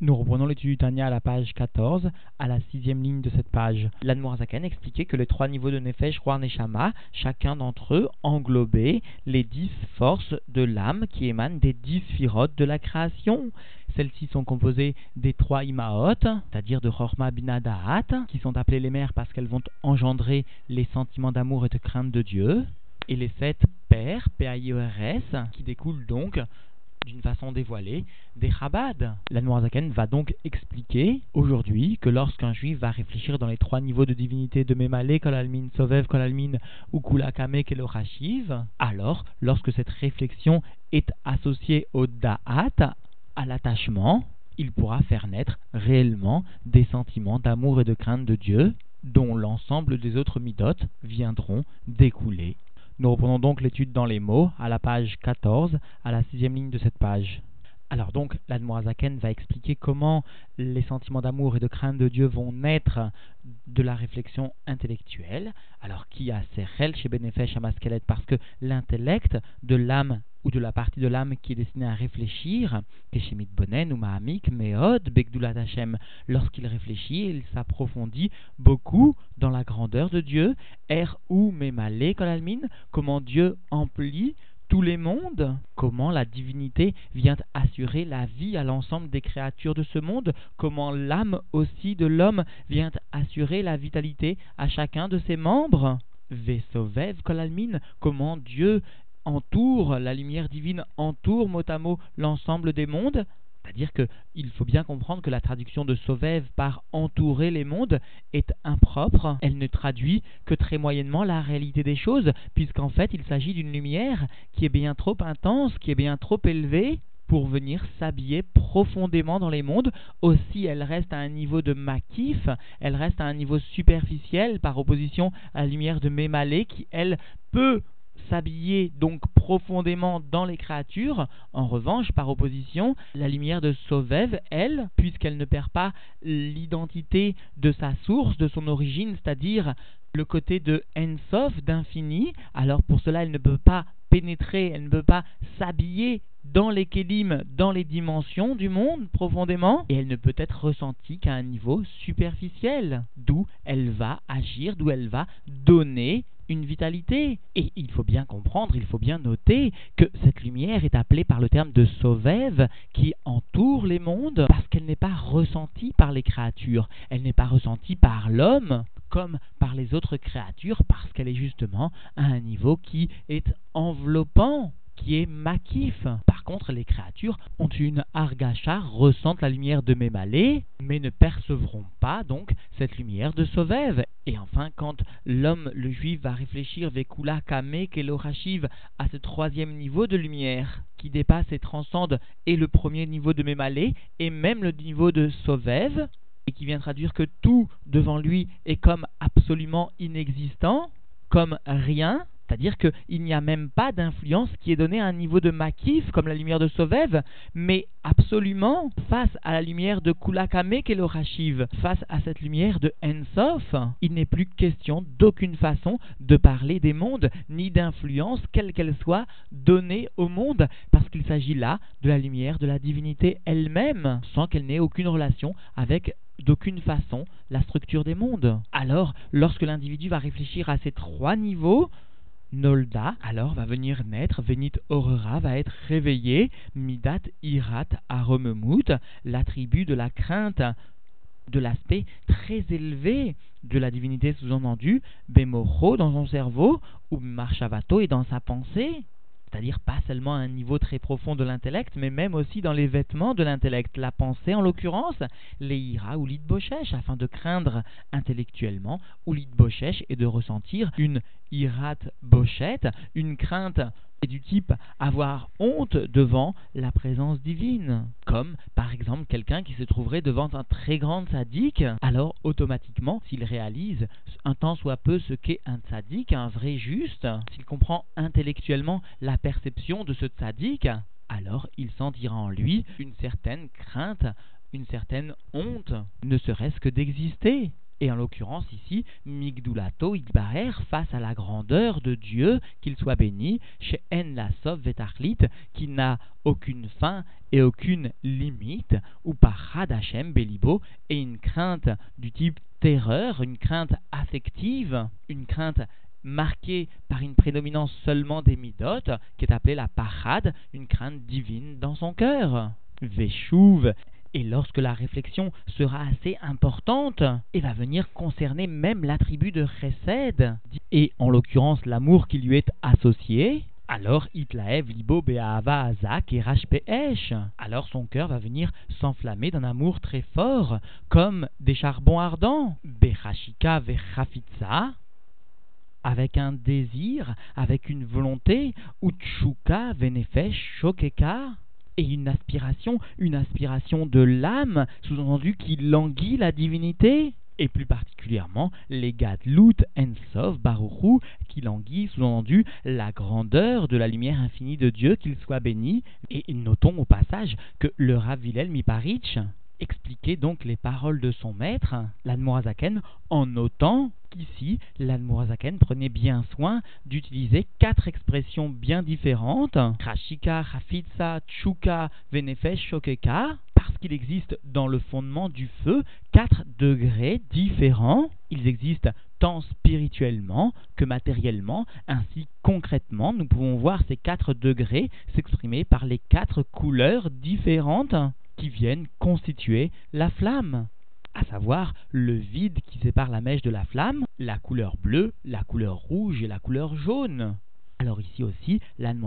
Nous reprenons l'étude du Tania à la page 14, à la sixième ligne de cette page. L'Anmoazaken expliquait que les trois niveaux de Nefesh, Roi, chacun d'entre eux englobait les dix forces de l'âme qui émanent des dix firotes de la création. Celles-ci sont composées des trois Imaot, c'est-à-dire de Chorma Binadahat, qui sont appelées les mères parce qu'elles vont engendrer les sentiments d'amour et de crainte de Dieu, et les sept pères, P-A-I-O-R-S, qui découlent donc d'une façon dévoilée des Chabad. La Noirzaken va donc expliquer aujourd'hui que lorsqu'un juif va réfléchir dans les trois niveaux de divinité de Memale, Kolalmin, Sovev, Kolalmin ou Kulakame, Kelorachiv, alors lorsque cette réflexion est associée au Da'at, à l'attachement, il pourra faire naître réellement des sentiments d'amour et de crainte de Dieu dont l'ensemble des autres midotes viendront découler nous reprenons donc l'étude dans les mots à la page 14, à la sixième ligne de cette page. Alors donc, l'Admorazaken va expliquer comment les sentiments d'amour et de crainte de Dieu vont naître de la réflexion intellectuelle. Alors, qui a Sechel chez Benefesh Amaskelet Parce que l'intellect de l'âme ou de la partie de l'âme qui est destinée à réfléchir, Keshemit Bonen ou Mahamik, Meod, Begdulat Hashem, lorsqu'il réfléchit, il s'approfondit beaucoup dans la grandeur de Dieu, Er ou Memale Kolalmin, comment Dieu emplit tous les mondes, comment la divinité vient assurer la vie à l'ensemble des créatures de ce monde, comment l'âme aussi de l'homme vient assurer la vitalité à chacun de ses membres. Vesovev Kolalmin, comment Dieu entoure, la lumière divine entoure mot à mot l'ensemble des mondes, c'est-à-dire qu'il faut bien comprendre que la traduction de Sauvev par entourer les mondes est impropre. Elle ne traduit que très moyennement la réalité des choses, puisqu'en fait il s'agit d'une lumière qui est bien trop intense, qui est bien trop élevée pour venir s'habiller profondément dans les mondes. Aussi, elle reste à un niveau de makif, elle reste à un niveau superficiel par opposition à la lumière de Mémalé qui, elle, peut s'habiller donc profondément dans les créatures. En revanche, par opposition, la lumière de Sovev, elle, puisqu'elle ne perd pas l'identité de sa source, de son origine, c'est-à-dire le côté de Ensof, d'infini, alors pour cela elle ne peut pas pénétrer, elle ne peut pas s'habiller dans les kélim, dans les dimensions du monde profondément, et elle ne peut être ressentie qu'à un niveau superficiel, d'où elle va agir, d'où elle va donner une vitalité. Et il faut bien comprendre, il faut bien noter que cette lumière est appelée par le terme de Sauvève qui entoure les mondes parce qu'elle n'est pas ressentie par les créatures, elle n'est pas ressentie par l'homme comme par les autres créatures parce qu'elle est justement à un niveau qui est enveloppant qui est makif. Par contre, les créatures ont une argacha, ressentent la lumière de Mémalé, mais ne percevront pas donc cette lumière de Sauvève. Et enfin, quand l'homme, le juif, va réfléchir Vekula Kame Kelorachiv à ce troisième niveau de lumière qui dépasse et transcende et le premier niveau de Mémalé et même le niveau de Sauvève, et qui vient traduire que tout devant lui est comme absolument inexistant, comme rien, c'est-à-dire qu'il n'y a même pas d'influence qui est donnée à un niveau de makif, comme la lumière de Sovev, mais absolument face à la lumière de Kulakame Rashiv, face à cette lumière de Ensof, il n'est plus question d'aucune façon de parler des mondes, ni d'influence, quelle qu'elle soit, donnée au monde, parce qu'il s'agit là de la lumière de la divinité elle-même, sans qu'elle n'ait aucune relation avec d'aucune façon la structure des mondes. Alors, lorsque l'individu va réfléchir à ces trois niveaux, Nolda, alors va venir naître, Venit Aurora va être réveillé, Midat Irat Aromemut, l'attribut de la crainte, de l'aspect très élevé de la divinité sous-entendue, Bemoro dans son cerveau, ou Marshavato est dans sa pensée c'est-à-dire pas seulement à un niveau très profond de l'intellect, mais même aussi dans les vêtements de l'intellect, la pensée en l'occurrence, les ira ou l'idboshesh, afin de craindre intellectuellement ou l'idboshesh et de ressentir une irat bochette, une crainte du type avoir honte devant la présence divine. Comme par exemple quelqu'un qui se trouverait devant un très grand sadique, alors automatiquement, s'il réalise un tant soit peu ce qu'est un sadique, un vrai juste, s'il comprend intellectuellement la perception de ce sadique, alors il sentira en lui une certaine crainte, une certaine honte, ne serait-ce que d'exister. Et en l'occurrence ici, Migdulato Idbarer face à la grandeur de Dieu, qu'il soit béni, chez En Vetarlit, qui n'a aucune fin et aucune limite, ou par Hadachem Belibo, et une crainte du type terreur, une crainte affective, une crainte marquée par une prédominance seulement des midotes, qui est appelée la parade, une crainte divine dans son cœur. Veshuv, et lorsque la réflexion sera assez importante, et va venir concerner même l'attribut de Chesed, et en l'occurrence l'amour qui lui est associé, alors Itlaev libo be'ahava azak et rashpe'esh. Alors son cœur va venir s'enflammer d'un amour très fort, comme des charbons ardents. Bechashika vechafitza, avec un désir, avec une volonté, utshuka venefesh shokeka, et une aspiration, une aspiration de l'âme, sous-entendu qui languit la divinité et plus particulièrement les Gadlut Ensov Baruchu, qui languit, sous-entendu, la grandeur de la lumière infinie de Dieu, qu'il soit béni. Et notons au passage que le Rav Vilel Miparich expliquait donc les paroles de son maître, l'Admorazaken, en notant qu'ici, l'Admorazaken prenait bien soin d'utiliser quatre expressions bien différentes, Krashika, Hafitsa, Chuka, Venefesh, Shokeka, parce qu'il existe dans le fondement du feu quatre degrés différents. Ils existent tant spirituellement que matériellement, ainsi concrètement, nous pouvons voir ces quatre degrés s'exprimer par les quatre couleurs différentes qui viennent constituer la flamme, à savoir le vide qui sépare la mèche de la flamme, la couleur bleue, la couleur rouge et la couleur jaune. Alors ici aussi, l'Anne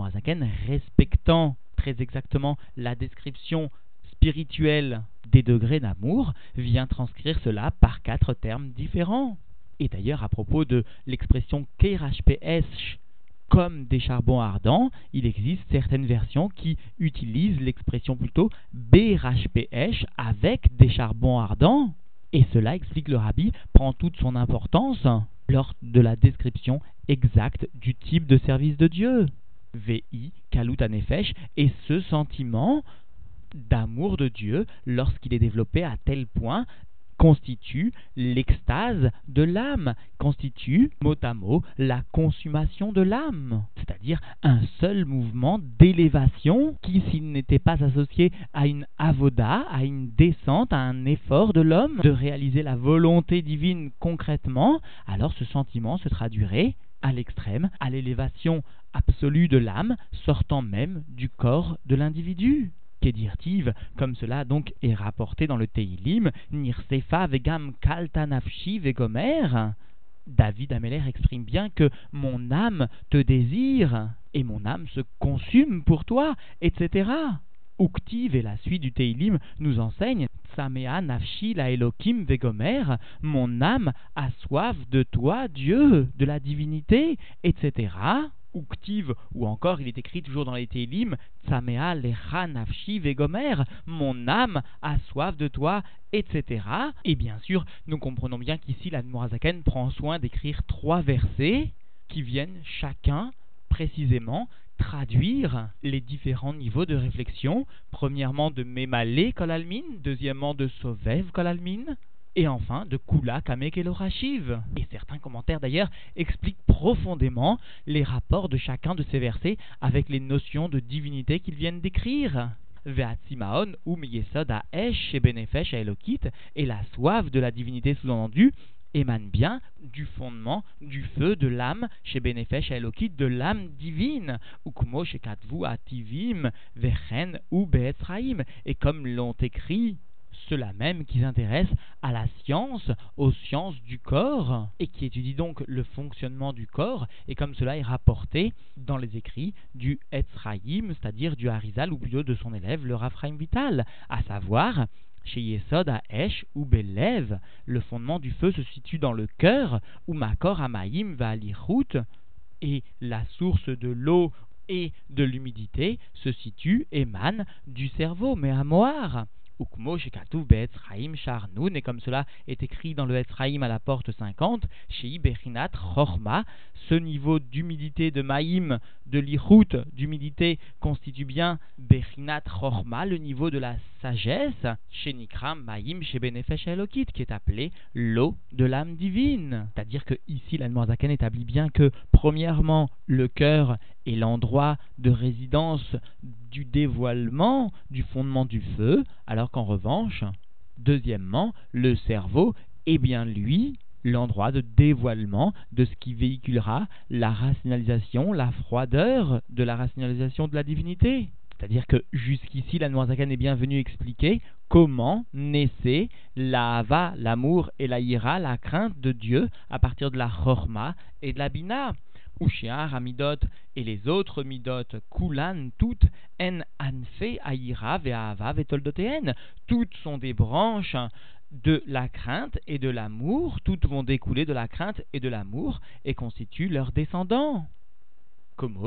respectant très exactement la description spirituelle des degrés d'amour, vient transcrire cela par quatre termes différents. Et d'ailleurs, à propos de l'expression KRHPS comme des charbons ardents, il existe certaines versions qui utilisent l'expression plutôt BRHPH avec des charbons ardents. Et cela, explique le rabbi, prend toute son importance lors de la description exacte du type de service de Dieu. VI, Kalut Anefesh, et ce sentiment d'amour de Dieu lorsqu'il est développé à tel point constitue l'extase de l'âme, constitue mot à mot la consommation de l'âme, c'est-à-dire un seul mouvement d'élévation qui, s'il n'était pas associé à une avoda, à une descente, à un effort de l'homme de réaliser la volonté divine concrètement, alors ce sentiment se traduirait à l'extrême, à l'élévation absolue de l'âme, sortant même du corps de l'individu kedirtiv, comme cela donc est rapporté dans le Teilim, Nirsefa vegam kaltanafshi vegomer. David Ameller exprime bien que mon âme te désire et mon âme se consume pour toi, etc. Uktiv et la suite du Teilim nous enseigne Samea nafshi la Elohim vegomer, mon âme a soif de toi, Dieu, de la divinité, etc. Ou encore il est écrit toujours dans les Télim, Tsamea lecha nafshi vegomer, mon âme a soif de toi, etc. Et bien sûr, nous comprenons bien qu'ici la Mourazaken prend soin d'écrire trois versets qui viennent chacun précisément traduire les différents niveaux de réflexion, premièrement de Memale Kolalmin, deuxièmement de Sovev Kolalmin, et enfin de Kula Kamek et Et certains commentaires d'ailleurs expliquent profondément les rapports de chacun de ces versets avec les notions de divinité qu'ils viennent d'écrire. Ve'atzimaon ou Esh et Benefesh Elokit, et la soif de la divinité sous-entendue émane bien du fondement du feu de l'âme chez Benefesh Elokit, de l'âme divine, Ukmo chez Ativim, Vechen ou Be'etzraim, et comme l'ont écrit ceux-là même qui s'intéressent à la science, aux sciences du corps, et qui étudient donc le fonctionnement du corps, et comme cela est rapporté dans les écrits du Etzraïm, c'est-à-dire du Harizal, ou plutôt de son élève, le Raphaïm Vital, à savoir chez Yesod à Esh ou Belev, le fondement du feu se situe dans le cœur, où Makor Amaïm va route et la source de l'eau et de l'humidité se situe, émane du cerveau, mais à Moar Et comme cela est écrit dans le Etzraim à la porte 50, chez Bechinat ce niveau d'humidité de Maïm, de l'Ichut, d'humidité constitue bien Bechinat le niveau de la sagesse, chez Maïm, chez qui est appelé l'eau de l'âme divine. C'est-à-dire que ici, la Zaken établit bien que, premièrement, le cœur est l'endroit de résidence du dévoilement du fondement du feu, alors qu'en revanche, deuxièmement, le cerveau est bien lui l'endroit de dévoilement de ce qui véhiculera la rationalisation, la froideur de la rationalisation de la divinité. C'est-à-dire que jusqu'ici, la Noirzakan est bien venue expliquer comment naissait la l'amour et la ira, la crainte de Dieu à partir de la chorma et de la bina. Ushiar, Amidot et les autres Midot, Kulan, toutes, En Anfe, Aïra, Ve'ava, Vetoldoteen, toutes sont des branches de la crainte et de l'amour, toutes vont découler de la crainte et de l'amour et constituent leurs descendants. Comme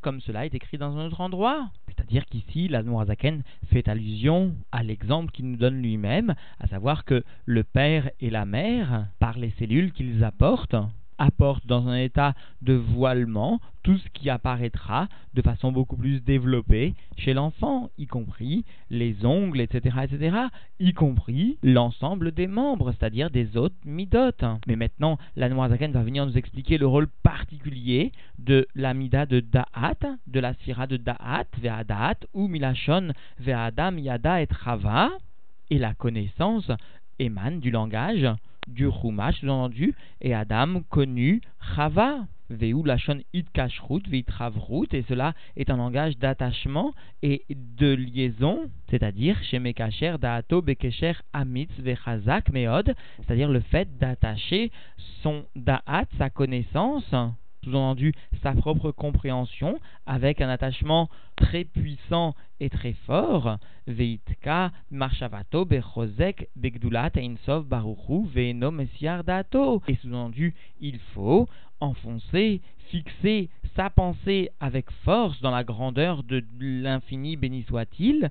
comme cela est écrit dans un autre endroit. C'est-à-dire qu'ici, la Noirzaken fait allusion à l'exemple qu'il nous donne lui-même, à savoir que le père et la mère, par les cellules qu'ils apportent, apporte dans un état de voilement tout ce qui apparaîtra de façon beaucoup plus développée chez l'enfant, y compris les ongles, etc., etc., y compris l'ensemble des membres, c'est-à-dire des autres midotes. Mais maintenant, la Noirzaken va venir nous expliquer le rôle particulier de la mida de Da'at, de la sira de Da'at, Ve'adat, ou Milachon, Ve'adam, Yada et Rava, et la connaissance émane du langage du Chumash, sous-entendu, et Adam connu Chava. Veu lachon it kashrut, et cela est un langage d'attachement et de liaison, c'est-à-dire chez Mekacher, Daato, Bekesher, Amitz, Vechazak, Meod, c'est-à-dire le fait d'attacher son Da'at, sa connaissance, sous-entendu sa propre compréhension, avec un attachement très puissant et très fort, Veitka, Marshavato, Bechozek, Begdulat, Einsov, Baruchu. Et sous-entendu, il faut enfoncer, fixer sa pensée avec force dans la grandeur de l'infini, béni soit-il,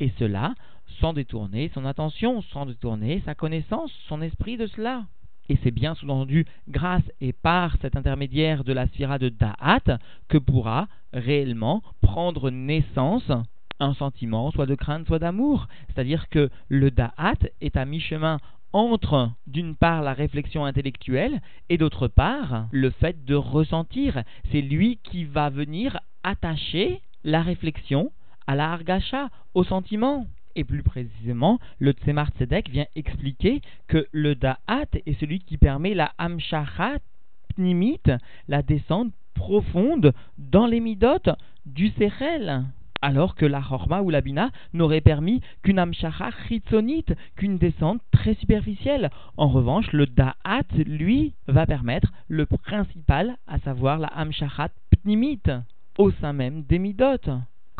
et cela sans détourner son attention, sans détourner sa connaissance, son esprit de cela. Et c'est bien sous-entendu grâce et par cet intermédiaire de la sphira de Da'at que pourra réellement prendre naissance un sentiment, soit de crainte, soit d'amour. C'est-à-dire que le Da'at est à mi-chemin entre, d'une part, la réflexion intellectuelle et d'autre part, le fait de ressentir. C'est lui qui va venir attacher la réflexion à la hargasha, au sentiment. Et plus précisément, le Tzemar Tzedek vient expliquer que le Da'at est celui qui permet la Hamshachat Pnimit, la descente profonde dans les du Sechel. Alors que la Chorma ou la Bina n'aurait permis qu'une Amshacha chitzonite, qu'une descente très superficielle. En revanche, le Da'at, lui, va permettre le principal, à savoir la Amshachat Pnimit, au sein même des.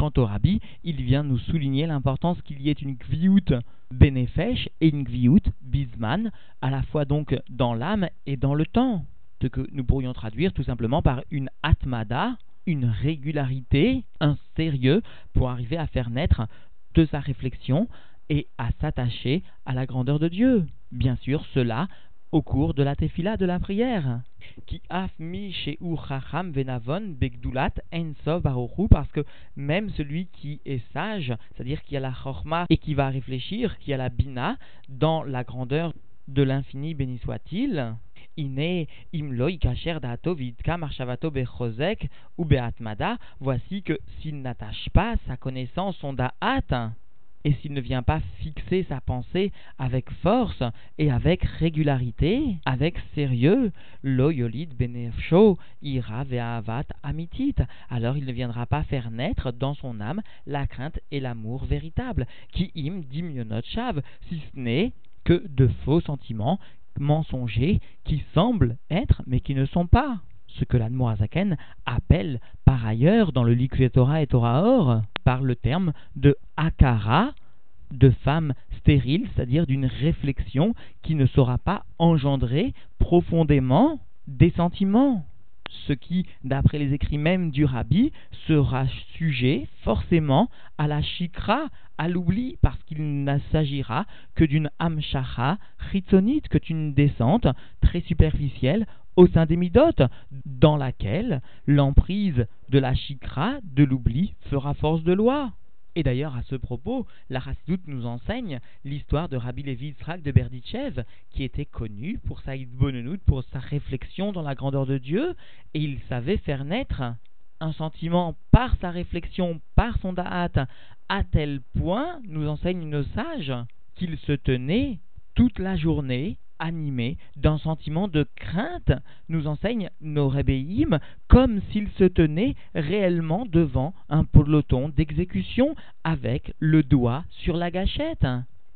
Quant au rabbi, il vient nous souligner l'importance qu'il y ait une gviout bénéfèche et une gviout bisman, à la fois donc dans l'âme et dans le temps. Ce que nous pourrions traduire tout simplement par une atmada, une régularité, un sérieux pour arriver à faire naître de sa réflexion et à s'attacher à la grandeur de Dieu. Bien sûr, cela au cours de la tefila de la prière. Qui afmi chez Chacham venavon begdulat ensov baruchu parce que même celui qui est sage, c'est-à-dire qui a la chorma et qui va réfléchir, qui a la bina dans la grandeur de l'infini, béni soit-il, Ine imlo ikacher dato vidka marshavato bechozek ou beatmada, voici que s'il n'attache pas sa connaissance, son da'at, et s'il ne vient pas fixer sa pensée avec force et avec régularité, avec sérieux, loyolid benefsho ira ve'avat amitit, alors il ne viendra pas faire naître dans son âme la crainte et l'amour véritable, qui im dimionot shav, si ce n'est que de faux sentiments mensongers qui semblent être mais qui ne sont pas ce que l'Admorazaken appelle par ailleurs dans le Likvé Torah et Torah Or par le terme de akara, de femme stérile, c'est-à-dire d'une réflexion qui ne saura pas engendrer profondément des sentiments. ce qui, d'après les écrits même du rabbi, sera sujet forcément à la chikra, à l'oubli, parce qu'il ne s'agira que d'une amshacha chitzonite, que d'une descente très superficielle au sein des midotes, dans laquelle l'emprise de la chikra, de l'oubli, fera force de loi. Et d'ailleurs, à ce propos, la Chassidoute nous enseigne l'histoire de Rabbi Levi Yitzhak de Berditchev, qui était connu pour sa Bonenout, pour sa réflexion dans la grandeur de Dieu, et il savait faire naître un sentiment par sa réflexion, par son da'at, à tel point, nous enseigne nos sages, qu'il se tenait toute la journée animé d'un sentiment de crainte, nous enseigne nos rébéim, comme s'il se tenait réellement devant un peloton d'exécution avec le doigt sur la gâchette.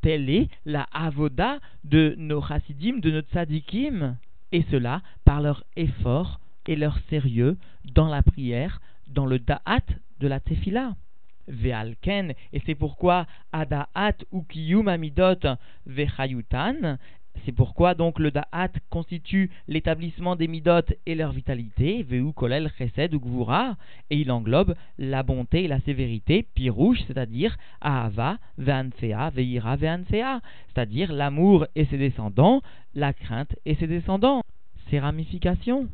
Telle est la avoda de nos chassidim, de notre sadikim, et cela par leur effort et leur sérieux dans la prière, dans le da'at de la tefila. Ve'alken, et c'est pourquoi Adaat ukiyum amidot vechayutan, c'est pourquoi donc le da'at constitue l'établissement des midot et leur vitalité, veu kolel chesed ou gvura, et il englobe la bonté et la sévérité, pirouche, c'est-à-dire ahava, ve'anfea, ve'ira, ve'anfea, c'est-à-dire l'amour et ses descendants, la crainte et ses descendants, ses ramifications.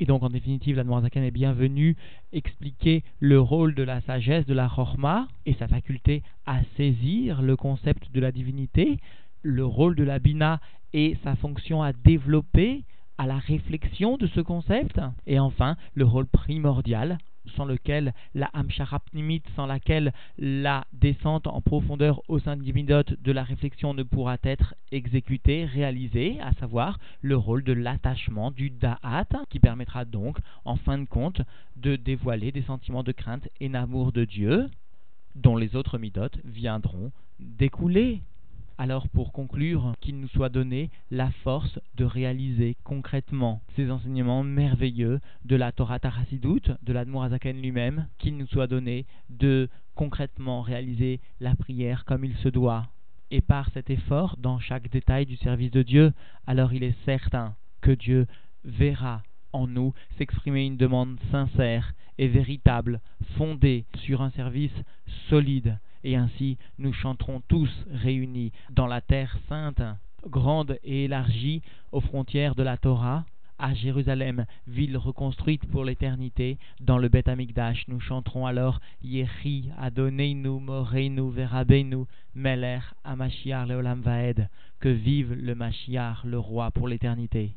Et donc, en définitive, la Noirzakan est bienvenue expliquer le rôle de la sagesse, de la chorma, et sa faculté à saisir le concept de la divinité, le rôle de la bina et sa fonction à développer à la réflexion de ce concept. Et enfin, le rôle primordial sans lequel la Hamsharapnimit, sans laquelle la descente en profondeur au sein du de la réflexion ne pourra être exécutée, réalisée, à savoir le rôle de l'attachement du Da'at, qui permettra donc, en fin de compte, de dévoiler des sentiments de crainte et d'amour de Dieu, dont les autres Midot viendront découler. Alors pour conclure, qu'il nous soit donné la force de réaliser concrètement ces enseignements merveilleux de la Torah Tarasidut, de l'Admorazaken lui-même, qu'il nous soit donné de concrètement réaliser la prière comme il se doit. Et par cet effort, dans chaque détail du service de Dieu, alors il est certain que Dieu verra en nous s'exprimer une demande sincère et véritable, fondée sur un service solide et ainsi nous chanterons tous réunis dans la terre sainte, grande et élargie aux frontières de la Torah, à Jérusalem, ville reconstruite pour l'éternité, dans le Beth Amikdash, nous chanterons alors Yehi Adonenu Moreinu Verabenu Meler Amashiach Leolam Vaed, que vive le Mashiach, le roi pour l'éternité.